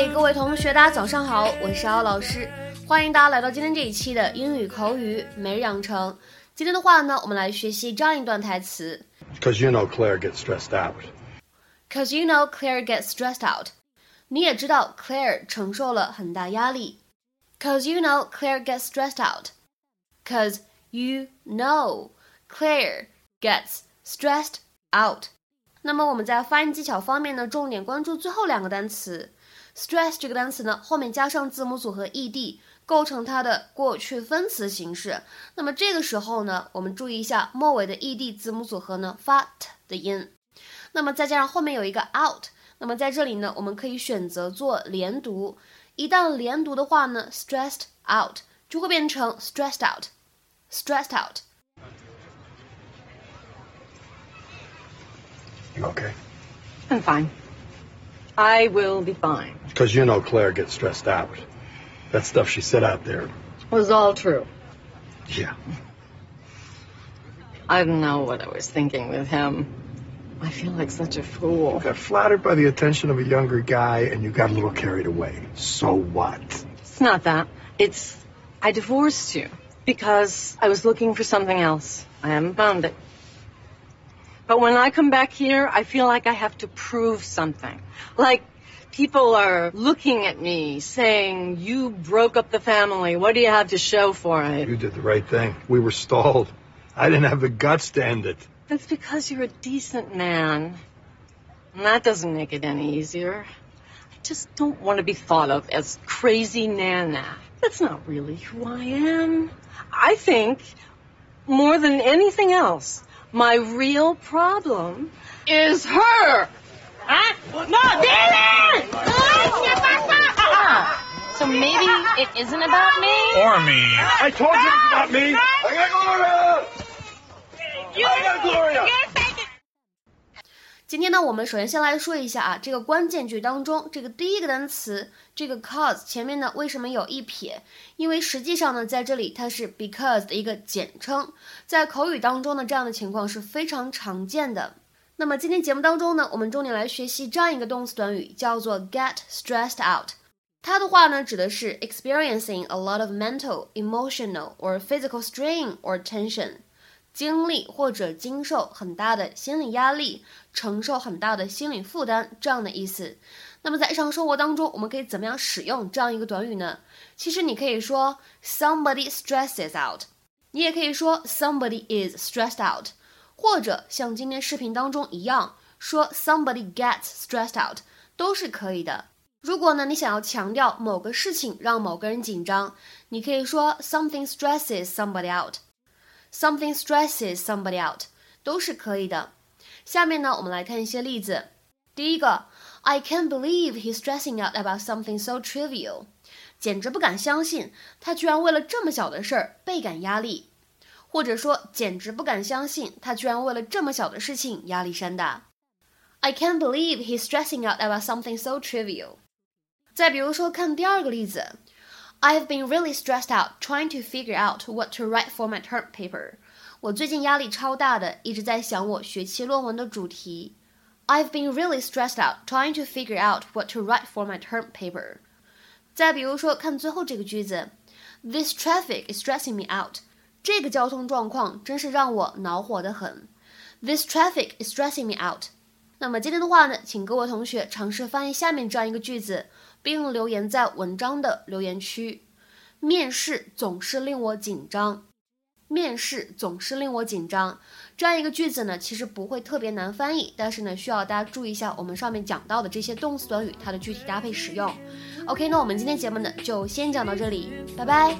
嗨，各位同学，大家早上好，我是奥老师，欢迎大家来到今天这一期的英语口语每日养成。今天的话呢，我们来学习这样一段台词。Because you know Claire gets stressed out. Cause you know Claire gets stressed out. 你也知道 Claire 承受了很大压力。Cause you know Claire gets stressed out. Cause you know Claire gets stressed out. 那么我们在发音技巧方面呢，重点关注最后两个单词。Stress 这个单词呢，后面加上字母组合 ed，构成它的过去分词形式。那么这个时候呢，我们注意一下末尾的 ed 字母组合呢发 t 的音。那么再加上后面有一个 out，那么在这里呢，我们可以选择做连读。一旦连读的话呢，stressed out 就会变成 stressed out，stressed out。You okay? I'm fine. I will be fine. Because you know Claire gets stressed out. That stuff she said out there. Was all true. Yeah. I don't know what I was thinking with him. I feel like such a fool. You got flattered by the attention of a younger guy and you got a little carried away. So what? It's not that. It's I divorced you because I was looking for something else. I haven't found it. But when I come back here, I feel like I have to prove something. Like people are looking at me saying, You broke up the family. What do you have to show for it? You did the right thing. We were stalled. I didn't have the guts to end it. That's because you're a decent man. And that doesn't make it any easier. I just don't want to be thought of as crazy Nana. That's not really who I am. I think, more than anything else, my real problem is her. Huh? No, Dylan! So maybe it isn't about me? Or me. I told you it's about me. I got Gloria. I got Gloria. 今天呢，我们首先先来说一下啊，这个关键句当中，这个第一个单词，这个 cause 前面呢为什么有一撇？因为实际上呢，在这里它是 because 的一个简称，在口语当中呢，这样的情况是非常常见的。那么今天节目当中呢，我们重点来学习这样一个动词短语，叫做 get stressed out。它的话呢，指的是 experiencing a lot of mental, emotional or physical strain or tension。经历或者经受很大的心理压力，承受很大的心理负担，这样的意思。那么在日常生活当中，我们可以怎么样使用这样一个短语呢？其实你可以说 somebody stresses out，你也可以说 somebody is stressed out，或者像今天视频当中一样说 somebody gets stressed out，都是可以的。如果呢你想要强调某个事情让某个人紧张，你可以说 something stresses somebody out。Something stresses somebody out 都是可以的。下面呢，我们来看一些例子。第一个，I can't believe he's stressing out about something so trivial，简直不敢相信他居然为了这么小的事儿倍感压力，或者说简直不敢相信他居然为了这么小的事情压力山大。I can't believe he's stressing out about something so trivial。再比如说，看第二个例子。I've been really stressed out trying to figure out what to write for my term paper. 我最近压力超大的，一直在想我学期论文的主题。I've been really stressed out trying to figure out what to write for my term paper. 再比如说，看最后这个句子，This traffic is stressing me out. 这个交通状况真是让我恼火的很。This traffic is stressing me out. 那么今天的话呢，请各位同学尝试翻译下面这样一个句子。 并留言在文章的留言区。面试总是令我紧张。面试总是令我紧张。这样一个句子呢，其实不会特别难翻译，但是呢，需要大家注意一下我们上面讲到的这些动词短语它的具体搭配使用。OK，那我们今天节目呢就先讲到这里，拜拜。